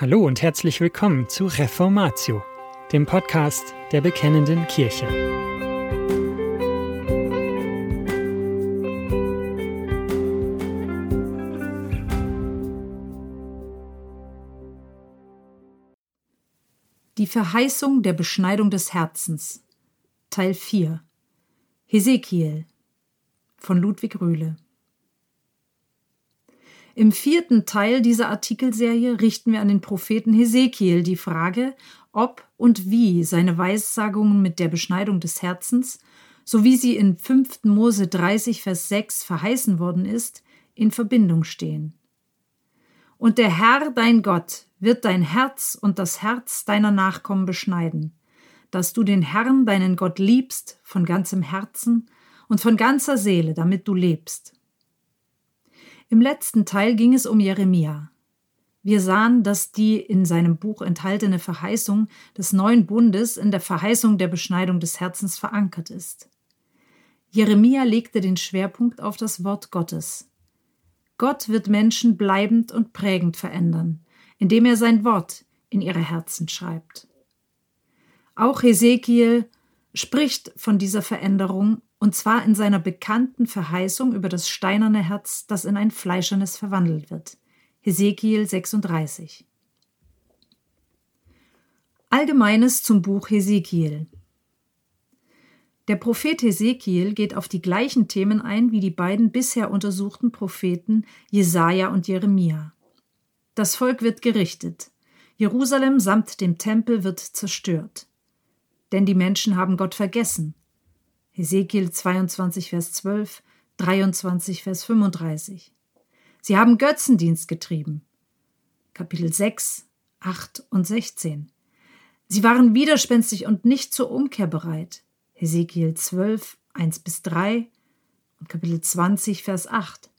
Hallo und herzlich willkommen zu Reformatio, dem Podcast der Bekennenden Kirche. Die Verheißung der Beschneidung des Herzens Teil 4 Hesekiel von Ludwig Rühle im vierten Teil dieser Artikelserie richten wir an den Propheten Hesekiel die Frage, ob und wie seine Weissagungen mit der Beschneidung des Herzens, so wie sie in 5. Mose 30, Vers 6 verheißen worden ist, in Verbindung stehen. Und der Herr, dein Gott, wird dein Herz und das Herz deiner Nachkommen beschneiden, dass du den Herrn, deinen Gott, liebst von ganzem Herzen und von ganzer Seele, damit du lebst. Im letzten Teil ging es um Jeremia. Wir sahen, dass die in seinem Buch enthaltene Verheißung des neuen Bundes in der Verheißung der Beschneidung des Herzens verankert ist. Jeremia legte den Schwerpunkt auf das Wort Gottes. Gott wird Menschen bleibend und prägend verändern, indem er sein Wort in ihre Herzen schreibt. Auch Hesekiel spricht von dieser Veränderung und zwar in seiner bekannten Verheißung über das steinerne Herz, das in ein fleischernes verwandelt wird. Hesekiel 36. Allgemeines zum Buch Hesekiel. Der Prophet Hesekiel geht auf die gleichen Themen ein wie die beiden bisher untersuchten Propheten Jesaja und Jeremia. Das Volk wird gerichtet. Jerusalem samt dem Tempel wird zerstört. Denn die Menschen haben Gott vergessen Ezekiel 22, Vers 12, 23, Vers 35. Sie haben Götzendienst getrieben. Kapitel 6, 8 und 16. Sie waren widerspenstig und nicht zur Umkehr bereit. Ezekiel 12, 1 bis 3 und Kapitel 20, Vers 8.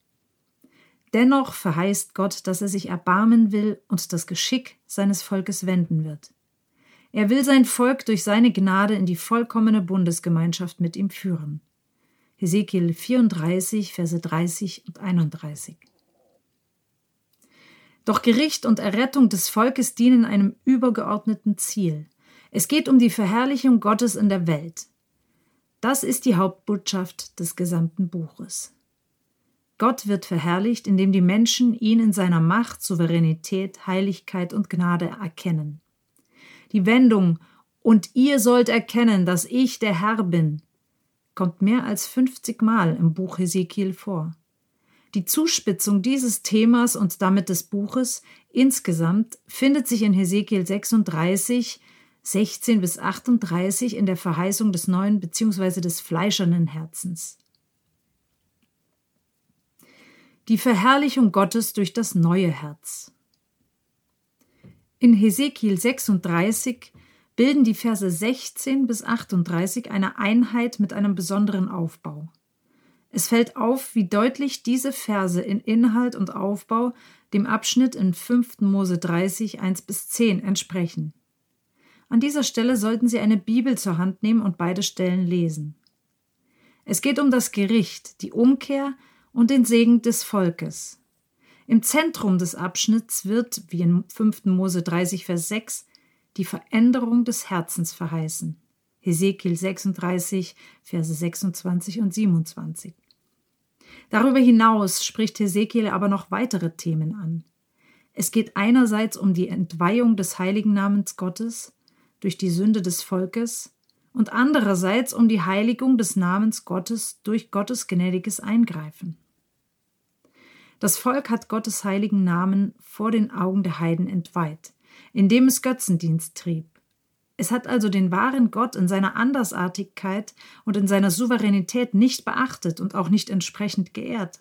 Dennoch verheißt Gott, dass er sich erbarmen will und das Geschick seines Volkes wenden wird. Er will sein Volk durch seine Gnade in die vollkommene Bundesgemeinschaft mit ihm führen. Hesekiel 34, Verse 30 und 31. Doch Gericht und Errettung des Volkes dienen einem übergeordneten Ziel. Es geht um die Verherrlichung Gottes in der Welt. Das ist die Hauptbotschaft des gesamten Buches. Gott wird verherrlicht, indem die Menschen ihn in seiner Macht, Souveränität, Heiligkeit und Gnade erkennen. Die Wendung und ihr sollt erkennen, dass ich der Herr bin, kommt mehr als 50 Mal im Buch Hesekiel vor. Die Zuspitzung dieses Themas und damit des Buches insgesamt findet sich in Hesekiel 36, 16 bis 38 in der Verheißung des neuen bzw. des fleischernen Herzens. Die Verherrlichung Gottes durch das neue Herz. In Hesekiel 36 bilden die Verse 16 bis 38 eine Einheit mit einem besonderen Aufbau. Es fällt auf, wie deutlich diese Verse in Inhalt und Aufbau dem Abschnitt in 5. Mose 30, 1 bis 10 entsprechen. An dieser Stelle sollten Sie eine Bibel zur Hand nehmen und beide Stellen lesen. Es geht um das Gericht, die Umkehr und den Segen des Volkes. Im Zentrum des Abschnitts wird, wie in 5. Mose 30, Vers 6, die Veränderung des Herzens verheißen. Hesekiel 36, Verse 26 und 27. Darüber hinaus spricht Hesekiel aber noch weitere Themen an. Es geht einerseits um die Entweihung des heiligen Namens Gottes durch die Sünde des Volkes und andererseits um die Heiligung des Namens Gottes durch Gottes gnädiges Eingreifen. Das Volk hat Gottes heiligen Namen vor den Augen der Heiden entweiht, indem es Götzendienst trieb. Es hat also den wahren Gott in seiner Andersartigkeit und in seiner Souveränität nicht beachtet und auch nicht entsprechend geehrt.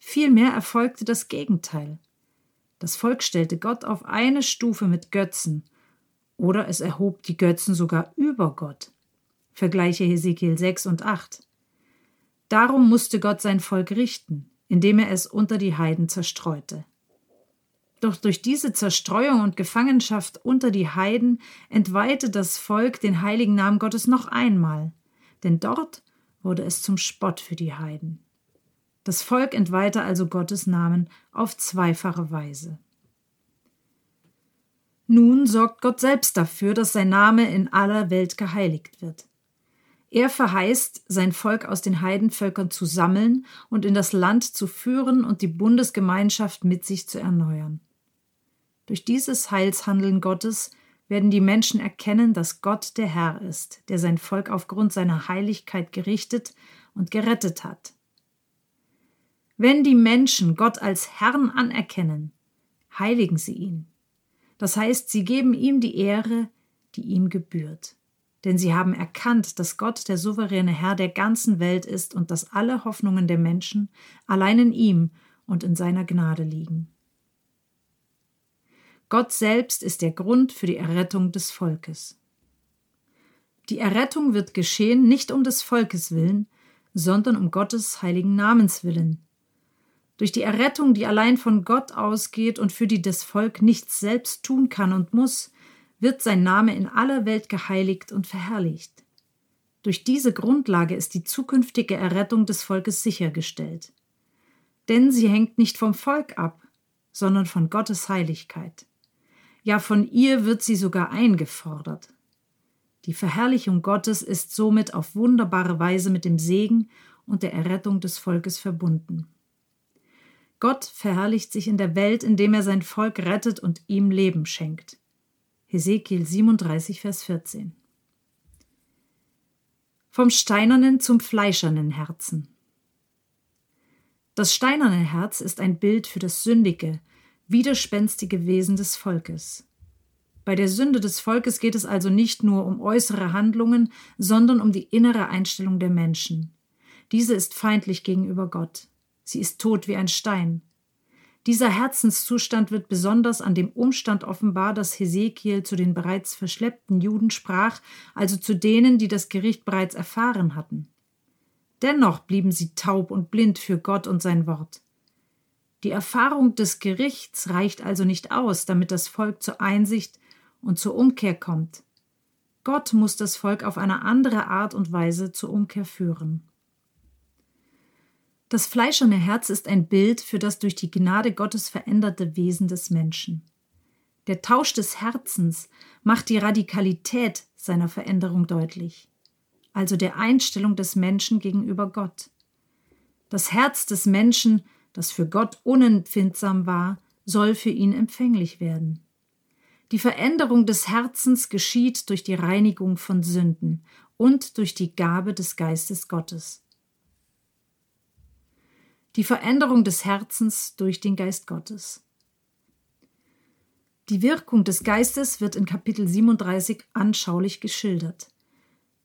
Vielmehr erfolgte das Gegenteil. Das Volk stellte Gott auf eine Stufe mit Götzen, oder es erhob die Götzen sogar über Gott. Vergleiche Hesekiel 6 und 8. Darum musste Gott sein Volk richten indem er es unter die Heiden zerstreute. Doch durch diese Zerstreuung und Gefangenschaft unter die Heiden entweihte das Volk den heiligen Namen Gottes noch einmal, denn dort wurde es zum Spott für die Heiden. Das Volk entweihte also Gottes Namen auf zweifache Weise. Nun sorgt Gott selbst dafür, dass sein Name in aller Welt geheiligt wird. Er verheißt, sein Volk aus den Heidenvölkern zu sammeln und in das Land zu führen und die Bundesgemeinschaft mit sich zu erneuern. Durch dieses Heilshandeln Gottes werden die Menschen erkennen, dass Gott der Herr ist, der sein Volk aufgrund seiner Heiligkeit gerichtet und gerettet hat. Wenn die Menschen Gott als Herrn anerkennen, heiligen sie ihn. Das heißt, sie geben ihm die Ehre, die ihm gebührt denn sie haben erkannt, dass Gott der souveräne Herr der ganzen Welt ist und dass alle Hoffnungen der Menschen allein in ihm und in seiner Gnade liegen. Gott selbst ist der Grund für die Errettung des Volkes. Die Errettung wird geschehen nicht um des Volkes willen, sondern um Gottes heiligen Namens willen. Durch die Errettung, die allein von Gott ausgeht und für die das Volk nichts selbst tun kann und muss, wird sein Name in aller Welt geheiligt und verherrlicht. Durch diese Grundlage ist die zukünftige Errettung des Volkes sichergestellt. Denn sie hängt nicht vom Volk ab, sondern von Gottes Heiligkeit. Ja, von ihr wird sie sogar eingefordert. Die Verherrlichung Gottes ist somit auf wunderbare Weise mit dem Segen und der Errettung des Volkes verbunden. Gott verherrlicht sich in der Welt, indem er sein Volk rettet und ihm Leben schenkt. Hesekiel 37, Vers 14. Vom steinernen zum fleischernen Herzen. Das steinerne Herz ist ein Bild für das sündige, widerspenstige Wesen des Volkes. Bei der Sünde des Volkes geht es also nicht nur um äußere Handlungen, sondern um die innere Einstellung der Menschen. Diese ist feindlich gegenüber Gott. Sie ist tot wie ein Stein. Dieser Herzenszustand wird besonders an dem Umstand offenbar, dass Hesekiel zu den bereits verschleppten Juden sprach, also zu denen, die das Gericht bereits erfahren hatten. Dennoch blieben sie taub und blind für Gott und sein Wort. Die Erfahrung des Gerichts reicht also nicht aus, damit das Volk zur Einsicht und zur Umkehr kommt. Gott muss das Volk auf eine andere Art und Weise zur Umkehr führen. Das fleischerne Herz ist ein Bild für das durch die Gnade Gottes veränderte Wesen des Menschen. Der Tausch des Herzens macht die Radikalität seiner Veränderung deutlich, also der Einstellung des Menschen gegenüber Gott. Das Herz des Menschen, das für Gott unempfindsam war, soll für ihn empfänglich werden. Die Veränderung des Herzens geschieht durch die Reinigung von Sünden und durch die Gabe des Geistes Gottes die Veränderung des Herzens durch den Geist Gottes. Die Wirkung des Geistes wird in Kapitel 37 anschaulich geschildert.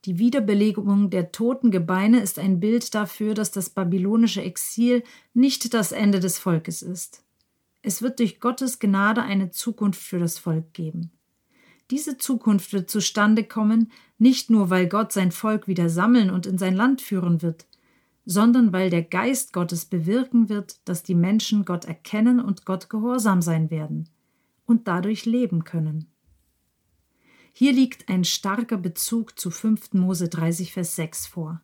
Die Wiederbelegung der toten Gebeine ist ein Bild dafür, dass das babylonische Exil nicht das Ende des Volkes ist. Es wird durch Gottes Gnade eine Zukunft für das Volk geben. Diese Zukunft wird zustande kommen, nicht nur weil Gott sein Volk wieder sammeln und in sein Land führen wird, sondern weil der Geist Gottes bewirken wird, dass die Menschen Gott erkennen und Gott gehorsam sein werden und dadurch leben können. Hier liegt ein starker Bezug zu 5. Mose 30, Vers 6 vor.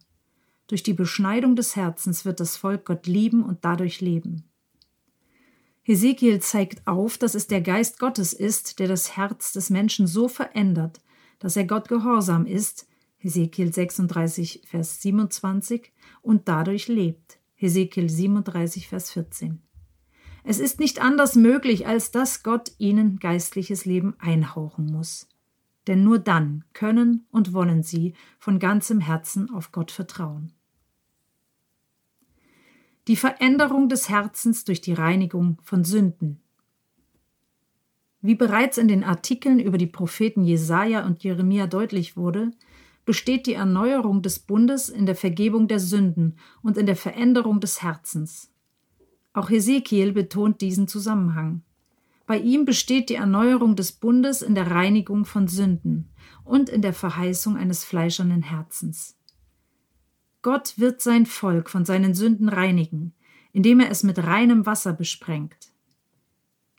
Durch die Beschneidung des Herzens wird das Volk Gott lieben und dadurch leben. Hesekiel zeigt auf, dass es der Geist Gottes ist, der das Herz des Menschen so verändert, dass er Gott gehorsam ist, Hesekiel 36, Vers 27, und dadurch lebt. Hesekiel 37, Vers 14. Es ist nicht anders möglich, als dass Gott ihnen geistliches Leben einhauchen muss. Denn nur dann können und wollen sie von ganzem Herzen auf Gott vertrauen. Die Veränderung des Herzens durch die Reinigung von Sünden. Wie bereits in den Artikeln über die Propheten Jesaja und Jeremia deutlich wurde, besteht die Erneuerung des Bundes in der Vergebung der Sünden und in der Veränderung des Herzens. Auch Hesekiel betont diesen Zusammenhang. Bei ihm besteht die Erneuerung des Bundes in der Reinigung von Sünden und in der Verheißung eines fleischernen Herzens. Gott wird sein Volk von seinen Sünden reinigen, indem er es mit reinem Wasser besprengt.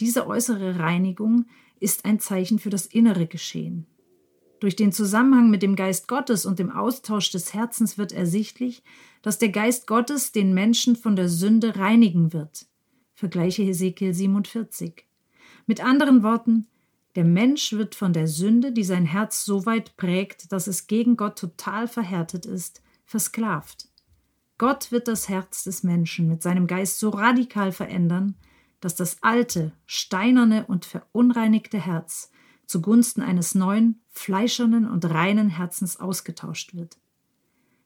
Diese äußere Reinigung ist ein Zeichen für das innere Geschehen. Durch den Zusammenhang mit dem Geist Gottes und dem Austausch des Herzens wird ersichtlich, dass der Geist Gottes den Menschen von der Sünde reinigen wird. Vergleiche Hesekiel 47. Mit anderen Worten, Der Mensch wird von der Sünde, die sein Herz so weit prägt, dass es gegen Gott total verhärtet ist, versklavt. Gott wird das Herz des Menschen mit seinem Geist so radikal verändern, dass das alte, steinerne und verunreinigte Herz zugunsten eines neuen, fleischernen und reinen Herzens ausgetauscht wird.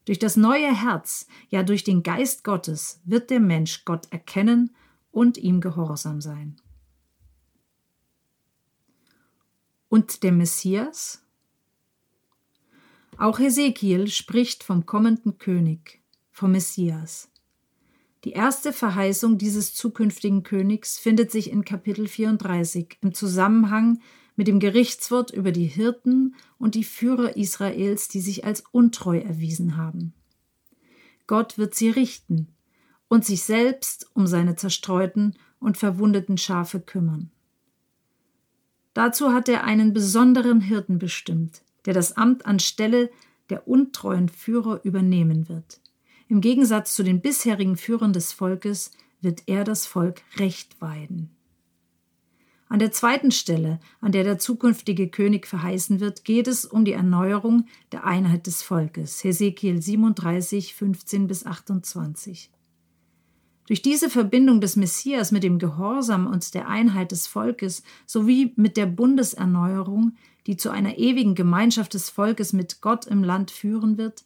Durch das neue Herz, ja durch den Geist Gottes, wird der Mensch Gott erkennen und ihm gehorsam sein. Und der Messias? Auch Hesekiel spricht vom kommenden König, vom Messias. Die erste Verheißung dieses zukünftigen Königs findet sich in Kapitel 34 im Zusammenhang mit dem Gerichtswort über die Hirten und die Führer Israels, die sich als untreu erwiesen haben. Gott wird sie richten und sich selbst um seine zerstreuten und verwundeten Schafe kümmern. Dazu hat er einen besonderen Hirten bestimmt, der das Amt anstelle der untreuen Führer übernehmen wird. Im Gegensatz zu den bisherigen Führern des Volkes wird er das Volk recht weiden. An der zweiten Stelle, an der der zukünftige König verheißen wird, geht es um die Erneuerung der Einheit des Volkes. Hesekiel 37, 15 bis 28. Durch diese Verbindung des Messias mit dem Gehorsam und der Einheit des Volkes sowie mit der Bundeserneuerung, die zu einer ewigen Gemeinschaft des Volkes mit Gott im Land führen wird,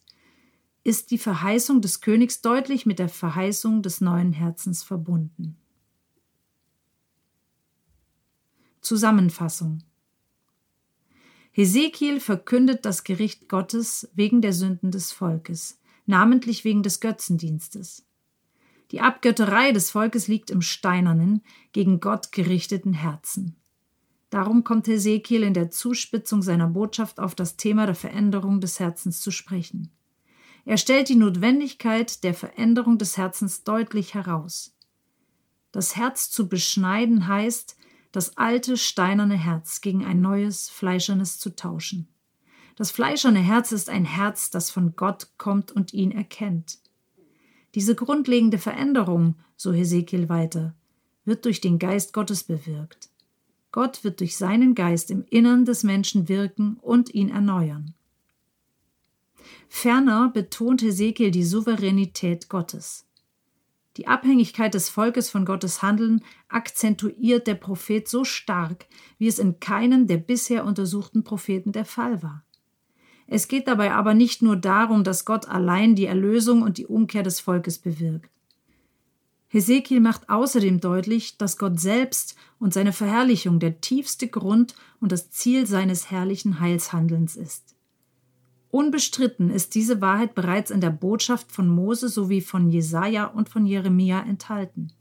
ist die Verheißung des Königs deutlich mit der Verheißung des neuen Herzens verbunden. Zusammenfassung Hesekiel verkündet das Gericht Gottes wegen der Sünden des Volkes, namentlich wegen des Götzendienstes. Die Abgötterei des Volkes liegt im steinernen, gegen Gott gerichteten Herzen. Darum kommt Hesekiel in der Zuspitzung seiner Botschaft auf das Thema der Veränderung des Herzens zu sprechen. Er stellt die Notwendigkeit der Veränderung des Herzens deutlich heraus. Das Herz zu beschneiden heißt, das alte steinerne Herz gegen ein neues fleischernes zu tauschen. Das fleischerne Herz ist ein Herz, das von Gott kommt und ihn erkennt. Diese grundlegende Veränderung, so Hesekiel weiter, wird durch den Geist Gottes bewirkt. Gott wird durch seinen Geist im Innern des Menschen wirken und ihn erneuern. Ferner betont Hesekiel die Souveränität Gottes. Die Abhängigkeit des Volkes von Gottes Handeln akzentuiert der Prophet so stark, wie es in keinem der bisher untersuchten Propheten der Fall war. Es geht dabei aber nicht nur darum, dass Gott allein die Erlösung und die Umkehr des Volkes bewirkt. Hesekiel macht außerdem deutlich, dass Gott selbst und seine Verherrlichung der tiefste Grund und das Ziel seines herrlichen Heilshandelns ist. Unbestritten ist diese Wahrheit bereits in der Botschaft von Mose sowie von Jesaja und von Jeremia enthalten.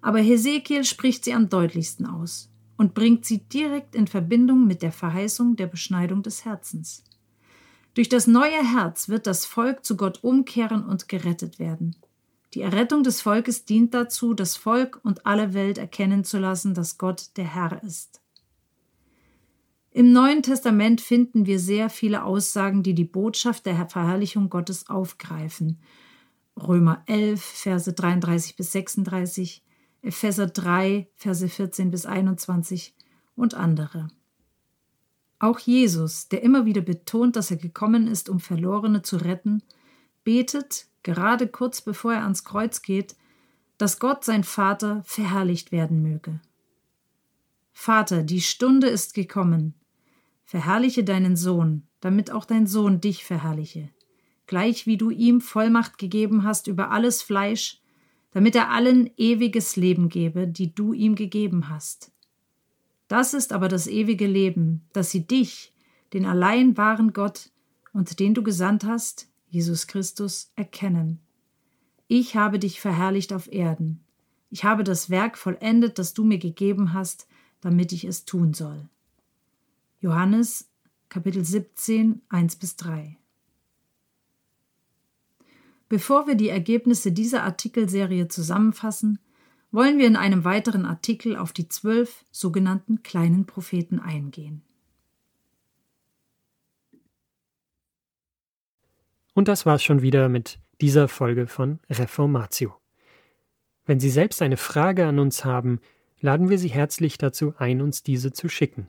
Aber Hesekiel spricht sie am deutlichsten aus und bringt sie direkt in Verbindung mit der Verheißung der Beschneidung des Herzens. Durch das neue Herz wird das Volk zu Gott umkehren und gerettet werden. Die Errettung des Volkes dient dazu, das Volk und alle Welt erkennen zu lassen, dass Gott der Herr ist. Im Neuen Testament finden wir sehr viele Aussagen, die die Botschaft der Verherrlichung Gottes aufgreifen. Römer 11, Verse 33 bis 36, Epheser 3, Verse 14 bis 21 und andere. Auch Jesus, der immer wieder betont, dass er gekommen ist, um Verlorene zu retten, betet, gerade kurz bevor er ans Kreuz geht, dass Gott sein Vater verherrlicht werden möge. Vater, die Stunde ist gekommen, Verherrliche deinen Sohn, damit auch dein Sohn dich verherrliche, gleich wie du ihm Vollmacht gegeben hast über alles Fleisch, damit er allen ewiges Leben gebe, die du ihm gegeben hast. Das ist aber das ewige Leben, dass sie dich, den allein wahren Gott und den du gesandt hast, Jesus Christus, erkennen. Ich habe dich verherrlicht auf Erden. Ich habe das Werk vollendet, das du mir gegeben hast, damit ich es tun soll. Johannes Kapitel 17, 1 bis 3. Bevor wir die Ergebnisse dieser Artikelserie zusammenfassen, wollen wir in einem weiteren Artikel auf die zwölf sogenannten kleinen Propheten eingehen. Und das war's schon wieder mit dieser Folge von Reformatio. Wenn Sie selbst eine Frage an uns haben, laden wir Sie herzlich dazu ein, uns diese zu schicken.